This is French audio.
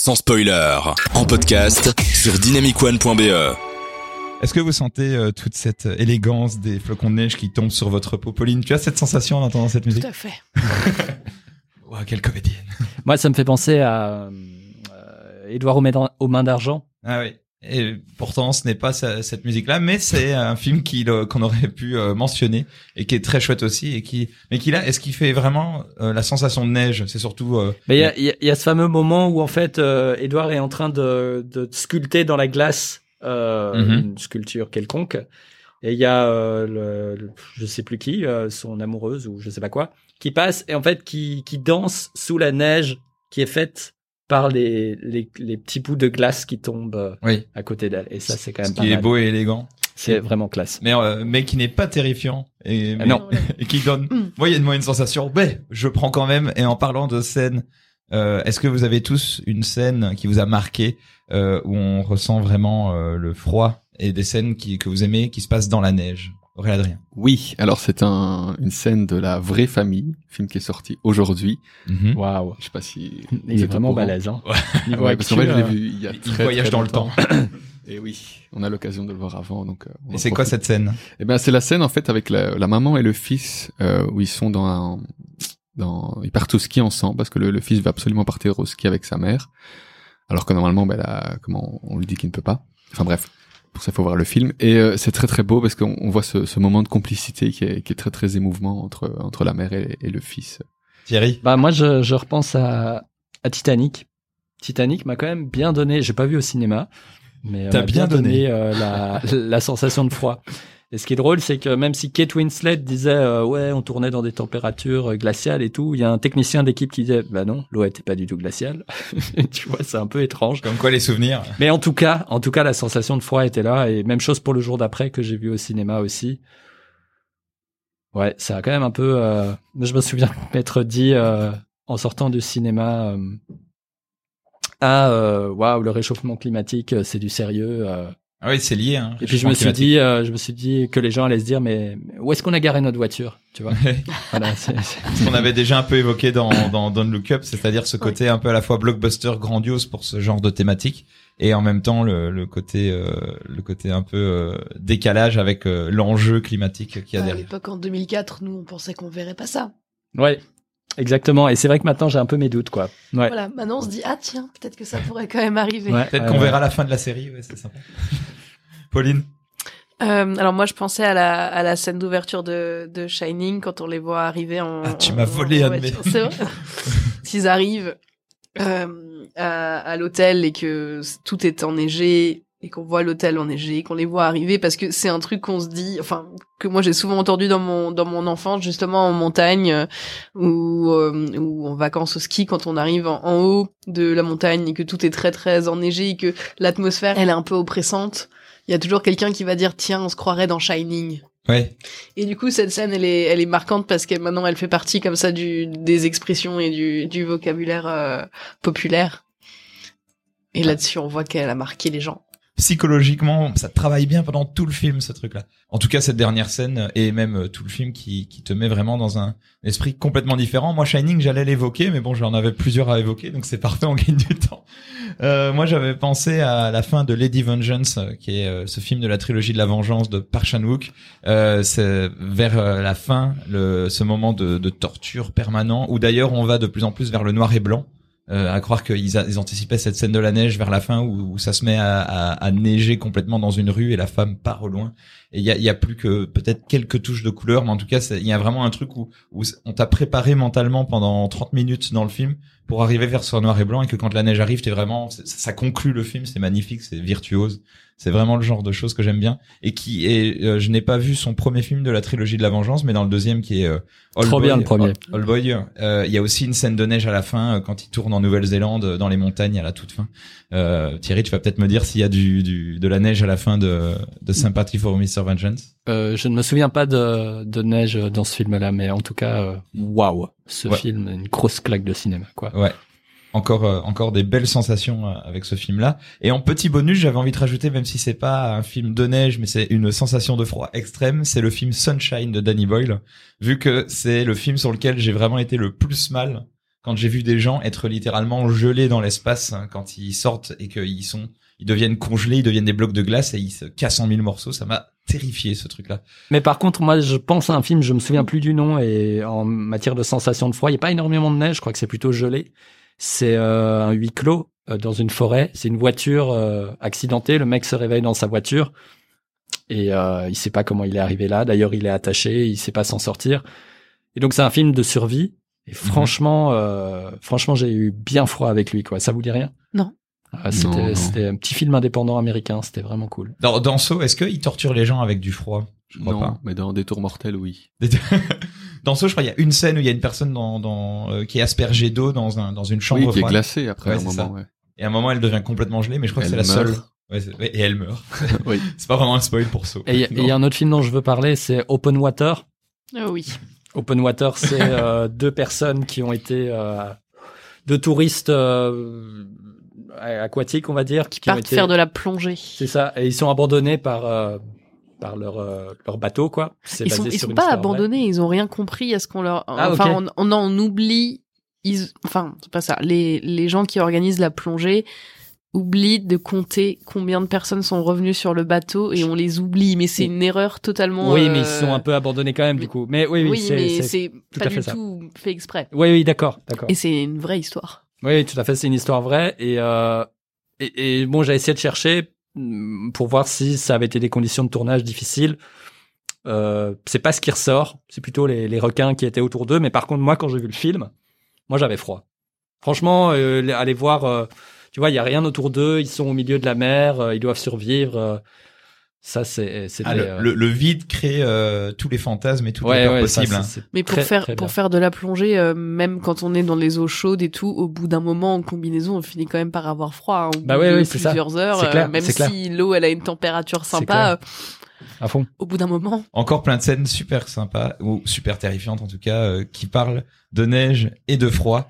sans spoiler, en podcast sur dynamicone.be. Est-ce que vous sentez euh, toute cette élégance des flocons de neige qui tombent sur votre peau, Pauline? Tu as cette sensation en entendant cette musique? Tout à fait. Wow, quelle comédienne Moi, ça me fait penser à euh, Édouard aux mains- aux mains d'argent. Ah oui. Et pourtant, ce n'est pas cette musique-là, mais c'est un film euh, qu'on aurait pu euh, mentionner et qui est très chouette aussi et qui, mais qui là, est-ce qu'il fait vraiment euh, la sensation de neige? C'est surtout. euh, Mais il y a, il y a- il y a ce fameux moment où en fait Édouard est en train de, de sculpter dans la glace Mhm. une sculpture quelconque. Et il y a le, le- je sais plus qui, son amoureuse ou je sais pas quoi, qui passe et en fait qui, qui danse sous la neige qui est faite par les, les, les petits bouts de glace qui tombent euh, Oui. à côté d'elle. Et ça, c'est quand même Ce pas qui est beau et élégant, C'est vraiment classe. mais euh, mais qui n'est pas terrifiant et Ah mais- non. et qui donne Mm. moyennement une sensation. Mais je prends quand même. Et en parlant de scène, euh, est-ce que vous avez tous une scène qui vous a marqué euh, où on ressent vraiment euh, le froid et des scènes qui que vous aimez qui se passent dans la neige? Aurélien Adrien. Oui, alors c'est un, une scène de la vraie famille, film qui est sorti aujourd'hui. Mhm. Waouh. Je sais pas si Il est vraiment balèze. Hein. Ouais, parce qu'en fait, je l'ai euh, vu il y a Il très, voyage très dans le temps. Et oui, on a l'occasion de le voir avant, donc. euh, on Et c'est quoi cette scène? Eh ben, c'est la scène en fait avec la, la maman et le fils euh, où ils sont dans un, dans, ils partent au ski ensemble parce que le, le fils veut absolument partir au ski avec sa mère, alors que normalement, ben là, comment on lui dit qu'il ne peut pas. Enfin bref, pour ça il faut voir le film et euh, c'est très très beau parce qu'on on voit ce, ce moment de complicité qui est, qui est très très émouvant entre entre la mère et, et le fils. Thierry Bah moi je, je repense à, à Titanic. Titanic m'a quand même bien donné. J'ai pas vu au cinéma, mais euh, T'as m'a bien donné. euh, la, la sensation de froid. Et ce qui est drôle, c'est que même si Kate Winslet disait euh, ouais on tournait dans des températures euh, glaciales et tout, il y a un technicien d'équipe qui disait bah non l'eau était pas du tout glaciale. tu vois c'est un peu étrange. Comme quoi les souvenirs Mais en tout cas en tout cas la sensation de froid était là et même chose pour le jour d'après que j'ai vu au cinéma aussi. Ouais, ça a quand même un peu. Euh... Je me souviens m'être dit euh, en sortant du cinéma, ah waouh, le réchauffement climatique, c'est du sérieux. Ah oui, c'est lié. Hein, Et puis je me suis dit, euh, je me suis dit que les gens allaient se dire, mais, où est-ce qu'on a garé notre voiture, tu vois Voilà, c'est- c'est- ce qu'on avait déjà un peu évoqué dans, dans Don't Look Up, c'est-à-dire ce côté un peu à la fois blockbuster grandiose pour ce genre de thématique et en même temps le, le côté euh, le côté un peu euh, décalage avec euh, l'enjeu climatique qu'il y a À derrière. l'époque, en 2004, nous, on pensait qu'on verrait pas ça. ouais, exactement. Et c'est vrai que maintenant j'ai un peu mes doutes, quoi. Ouais. Voilà, maintenant on se dit, ah tiens, peut-être que ça pourrait quand même arriver. Ouais, Peut-être euh, qu'on verra la fin de la série, ouais, c'est sympa. Pauline Euh, alors moi, je pensais à la, à la scène d'ouverture de, de Shining quand on les voit arriver en. Ah, tu m'as volé un de mes-. S'ils arrivent euh, à, à l'hôtel et que tout est enneigé et qu'on voit l'hôtel enneigé, qu'on les voit arriver, parce que c'est un truc qu'on se dit, enfin que moi j'ai souvent entendu dans mon dans mon enfance, justement en montagne euh, ou euh, ou en vacances au ski, quand on arrive en, en haut de la montagne et que tout est très très enneigé et que l'atmosphère elle est un peu oppressante. Il y a toujours quelqu'un qui va dire tiens, on se croirait dans Shining. Ouais. Et du coup, cette scène, elle est, elle est marquante parce que maintenant, elle fait partie comme ça du, des expressions et du, du vocabulaire euh, populaire. Et là-dessus, on voit qu'elle a marqué les gens. Psychologiquement, ça travaille bien pendant tout le film, ce truc-là. En tout cas, cette dernière scène et même euh, tout le film qui, qui te met vraiment dans un esprit complètement différent. Moi, Shining, j'allais l'évoquer, mais bon, j'en avais plusieurs à évoquer, donc c'est parfait, on gagne du temps. Euh, moi, j'avais pensé à la fin de Lady Vengeance, euh, qui est euh, ce film de la trilogie de la vengeance de Park Chan-wook. Euh, c'est vers euh, la fin, le, ce moment de, de torture permanent, où d'ailleurs on va de plus en plus vers le noir et blanc. Euh, à croire qu'ils anticipaient cette scène de la neige vers la fin où, ça se met à, neiger complètement dans une rue et la femme part au loin. Et il y a, plus que peut-être quelques touches de couleur, mais en tout cas, il y a vraiment un truc où on t'a préparé mentalement pendant 30 minutes dans le film pour arriver vers ce noir et blanc et que quand la neige arrive, t'es vraiment, ça conclut le film, c'est magnifique, c'est virtuose. C'est vraiment le genre de choses que j'aime bien et qui est, euh, je n'ai pas vu son premier film de la trilogie de la vengeance, mais dans le deuxième qui est euh, All Trop Boy, bien, le premier. All Boy, euh, il y a aussi une scène de neige à la fin euh, quand il tourne en Nouvelle-Zélande euh, dans les montagnes à la toute fin. Euh, Thierry, tu vas peut-être me dire s'il y a du, du de la neige à la fin de de Sympathy for Mr. Vengeance. Euh, je ne me souviens pas de, de neige dans ce film-là, mais en tout cas, euh, waouh, ce Ouais. film, une grosse claque de cinéma, quoi. Ouais. Encore euh, encore des belles sensations euh, avec ce film-là. Et en petit bonus, j'avais envie de rajouter, même si c'est pas un film de neige, mais c'est une sensation de froid extrême, c'est le film Sunshine de Danny Boyle, vu que c'est le film sur lequel j'ai vraiment été le plus mal quand j'ai vu des gens être littéralement gelés dans l'espace hein, quand ils sortent et qu'ils sont, ils deviennent congelés, ils deviennent des blocs de glace et ils se cassent en mille morceaux. Ça m'a terrifié ce truc-là. Mais par contre, moi, je pense à un film, je me souviens plus du nom, et en matière de sensation de froid, il n'y a pas énormément de neige, je crois que c'est plutôt gelé. C'est euh, un huis clos euh, dans une forêt. C'est une voiture euh, accidentée. Le mec se réveille dans sa voiture et euh, il sait pas comment il est arrivé là. D'ailleurs, il est attaché, il sait pas s'en sortir. Et donc, c'est un film de survie. Et franchement, euh, franchement, j'ai eu bien froid avec lui. Quoi. Ça vous dit rien? Non. Ah, c'était, un petit film indépendant américain. C'était vraiment cool. Dans, dans Saw, est-ce qu'ils torturent les gens avec du froid? Je crois non, pas. mais dans des tours mortels, oui. dans Saw, je crois il y a une scène où il y a une personne dans, dans euh, qui est aspergée d'eau dans un dans une chambre Oui, qui est froide. glacé après Ouais, un moment. Ouais. Et à un moment, elle devient complètement gelée, mais je crois que c'est la meurt. seule. Ouais, et elle meurt. oui. C'est pas vraiment un spoil pour Saw. Et il y a- et il y a un autre film dont je veux parler, c'est Open Water. Ah oui. Open Water, c'est euh, deux personnes qui ont été euh, deux touristes euh, aquatiques, on va dire, qui, Qui ont partent été. faire de la plongée. C'est ça. Et ils sont abandonnés par euh, par leur euh, leur bateau, quoi. Ils basé sont, ils sur sont une pas vraie. abandonnés, ils ont rien compris à ce qu'on leur. Ah, enfin, on, on en oublie. Ils, enfin, c'est pas ça. Les les gens qui organisent la plongée oublient de compter combien de personnes sont revenues sur le bateau et on les oublie. Mais c'est une erreur totalement. Oui, mais ils euh, sont un peu abandonnés quand même, du coup. Mais oui, oui, Oui, c'est. pas du fait ça. tout fait exprès. Oui, oui, d'accord, d'accord. Et c'est une vraie histoire. Oui, tout à fait. C'est une histoire vraie. Et, euh, et, et bon, j'ai essayé de chercher mm, pour voir si ça avait été des conditions de tournage difficiles. Euh, c'est pas ce qui ressort. C'est plutôt les, les requins qui étaient autour d'eux. Mais par contre, moi, quand j'ai vu le film, moi, j'avais froid. Franchement, euh, aller voir, euh, tu vois, il y a rien autour d'eux. Ils sont au milieu de la mer. euh, ils doivent survivre. Euh, ça, c'est, c'était. Ah, le, euh, le, le vide crée euh, tous les fantasmes et toutes ouais, les ouais, possibles. hein. Mais pour très, faire très pour faire de la plongée, euh, même quand on est dans les eaux chaudes et tout, au bout d'un moment en combinaison, on finit quand même par avoir froid. hein, au Bah bout ouais, de oui, c'est ça. plusieurs heures, C'est euh, clair, même si l'eau elle a une température sympa, euh, à fond. au bout d'un moment. Encore plein de scènes super sympas ou super terrifiantes en tout cas euh, qui parlent de neige et de froid.